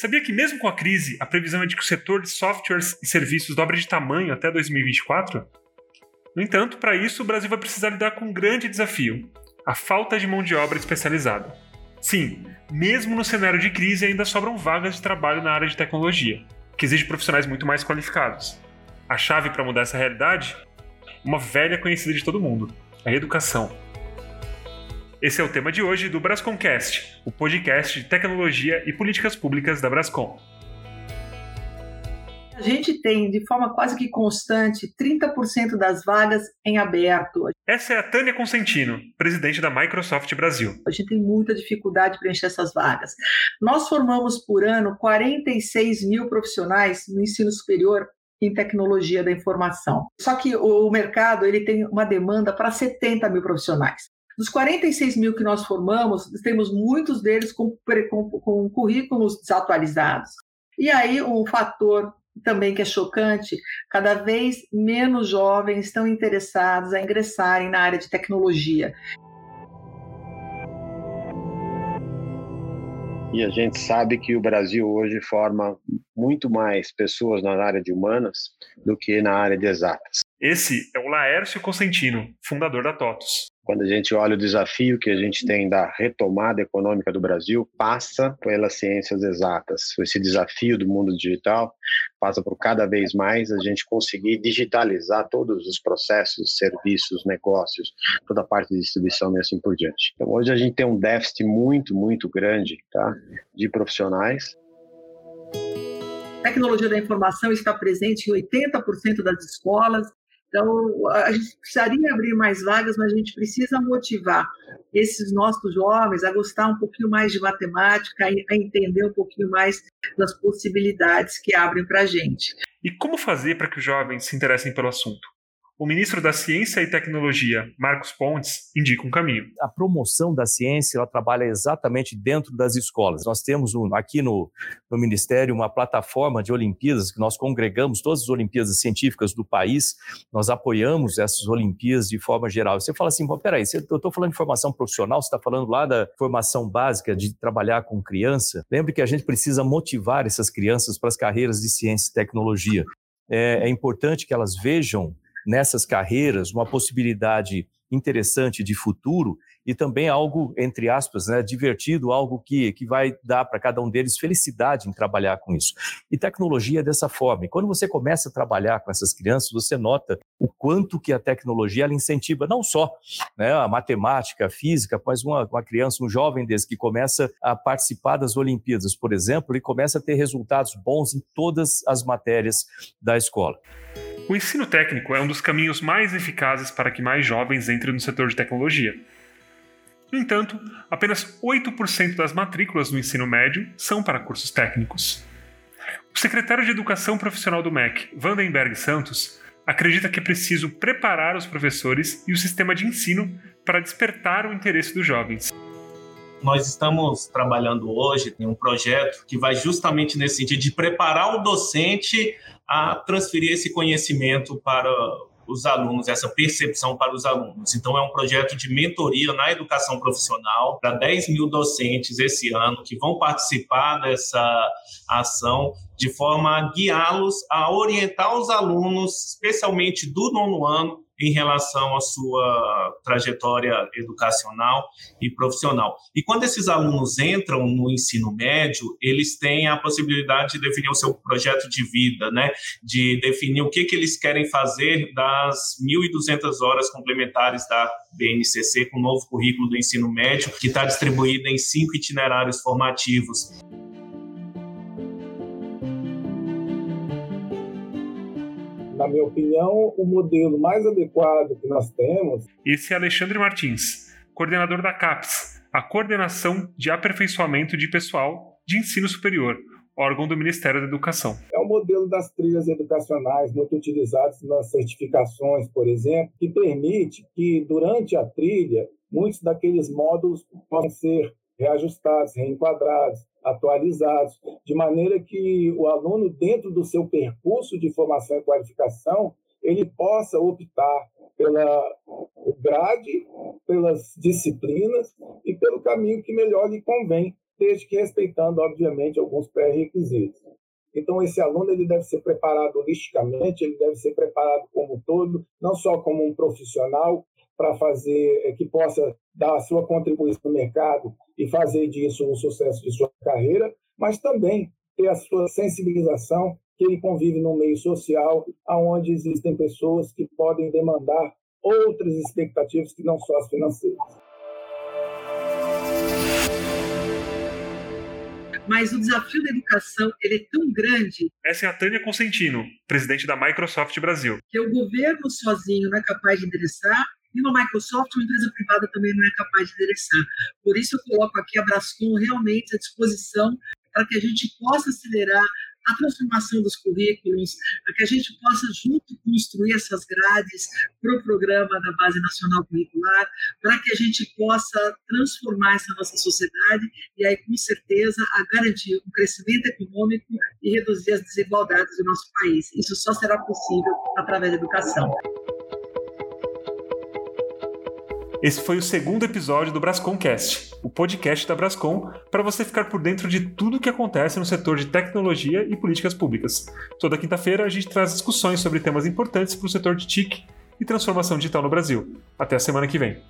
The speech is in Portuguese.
Sabia que, mesmo com a crise, a previsão é de que o setor de softwares e serviços dobre de tamanho até 2024? No entanto, para isso, o Brasil vai precisar lidar com um grande desafio: a falta de mão de obra especializada. Sim, mesmo no cenário de crise, ainda sobram vagas de trabalho na área de tecnologia, que exige profissionais muito mais qualificados. A chave para mudar essa realidade? Uma velha conhecida de todo mundo: a educação. Esse é o tema de hoje do Brasconcast, o podcast de tecnologia e políticas públicas da Brascom. A gente tem, de forma quase que constante, 30% das vagas em aberto. Essa é a Tânia Consentino, presidente da Microsoft Brasil. A gente tem muita dificuldade para preencher essas vagas. Nós formamos por ano 46 mil profissionais no ensino superior em tecnologia da informação. Só que o mercado ele tem uma demanda para 70 mil profissionais. Dos 46 mil que nós formamos, temos muitos deles com, com, com currículos desatualizados. E aí, um fator também que é chocante, cada vez menos jovens estão interessados a ingressarem na área de tecnologia. E a gente sabe que o Brasil hoje forma muito mais pessoas na área de humanas do que na área de exatas. Esse é o Laércio Consentino, fundador da TOTUS. Quando a gente olha o desafio que a gente tem da retomada econômica do Brasil, passa pelas ciências exatas. Esse desafio do mundo digital passa por cada vez mais a gente conseguir digitalizar todos os processos, serviços, negócios, toda a parte de distribuição e assim por diante. Então, hoje a gente tem um déficit muito, muito grande tá, de profissionais tecnologia da informação está presente em 80% das escolas, então, a gente precisaria abrir mais vagas, mas a gente precisa motivar esses nossos jovens a gostar um pouquinho mais de matemática, a entender um pouquinho mais das possibilidades que abrem para a gente. E como fazer para que os jovens se interessem pelo assunto? O ministro da Ciência e Tecnologia, Marcos Pontes, indica um caminho. A promoção da ciência ela trabalha exatamente dentro das escolas. Nós temos um, aqui no, no Ministério uma plataforma de Olimpíadas que nós congregamos todas as Olimpíadas científicas do país, nós apoiamos essas Olimpíadas de forma geral. Você fala assim, peraí, eu estou falando de formação profissional, você está falando lá da formação básica de trabalhar com criança. Lembre que a gente precisa motivar essas crianças para as carreiras de ciência e tecnologia. é, é importante que elas vejam nessas carreiras uma possibilidade interessante de futuro e também algo, entre aspas, né, divertido, algo que, que vai dar para cada um deles felicidade em trabalhar com isso. E tecnologia é dessa forma. E quando você começa a trabalhar com essas crianças, você nota o quanto que a tecnologia ela incentiva não só né, a matemática, a física, mas uma, uma criança, um jovem desse que começa a participar das Olimpíadas, por exemplo, e começa a ter resultados bons em todas as matérias da escola. O ensino técnico é um dos caminhos mais eficazes para que mais jovens entrem no setor de tecnologia. No entanto, apenas 8% das matrículas do ensino médio são para cursos técnicos. O secretário de Educação Profissional do MEC, Vandenberg Santos, acredita que é preciso preparar os professores e o sistema de ensino para despertar o interesse dos jovens. Nós estamos trabalhando hoje em um projeto que vai justamente nesse sentido de preparar o docente a transferir esse conhecimento para os alunos, essa percepção para os alunos. Então, é um projeto de mentoria na educação profissional para 10 mil docentes esse ano que vão participar dessa ação de forma a guiá-los a orientar os alunos, especialmente do nono ano, em relação à sua trajetória educacional e profissional. E quando esses alunos entram no ensino médio, eles têm a possibilidade de definir o seu projeto de vida, né? de definir o que, que eles querem fazer das 1.200 horas complementares da BNCC, com o novo currículo do ensino médio, que está distribuído em cinco itinerários formativos. Na minha opinião, o modelo mais adequado que nós temos. Esse é Alexandre Martins, coordenador da CAPES, a Coordenação de Aperfeiçoamento de Pessoal de Ensino Superior, órgão do Ministério da Educação. É o modelo das trilhas educacionais muito utilizados nas certificações, por exemplo, que permite que durante a trilha muitos daqueles módulos possam ser reajustados, reenquadrados, atualizados, de maneira que o aluno, dentro do seu percurso de formação e qualificação, ele possa optar pela grade, pelas disciplinas e pelo caminho que melhor lhe convém desde que respeitando, obviamente, alguns pré-requisitos. Então, esse aluno ele deve ser preparado holisticamente, ele deve ser preparado como todo, não só como um profissional, para fazer eh, que possa dar a sua contribuição no mercado e fazer disso o sucesso de sua carreira, mas também ter a sua sensibilização que ele convive num meio social aonde existem pessoas que podem demandar outras expectativas que não só as financeiras. mas o desafio da educação ele é tão grande. Essa é a Tânia Consentino, presidente da Microsoft Brasil. Que o governo sozinho não é capaz de endereçar e no Microsoft uma empresa privada também não é capaz de endereçar. Por isso eu coloco aqui a Brascom realmente à disposição para que a gente possa acelerar a transformação dos currículos, para que a gente possa junto construir essas grades para o programa da Base Nacional Curricular, para que a gente possa transformar essa nossa sociedade e aí, com certeza, a garantir um crescimento econômico e reduzir as desigualdades do nosso país. Isso só será possível através da educação. Esse foi o segundo episódio do Brasconcast, o podcast da Brascom, para você ficar por dentro de tudo o que acontece no setor de tecnologia e políticas públicas. Toda quinta-feira a gente traz discussões sobre temas importantes para o setor de TIC e transformação digital no Brasil. Até a semana que vem.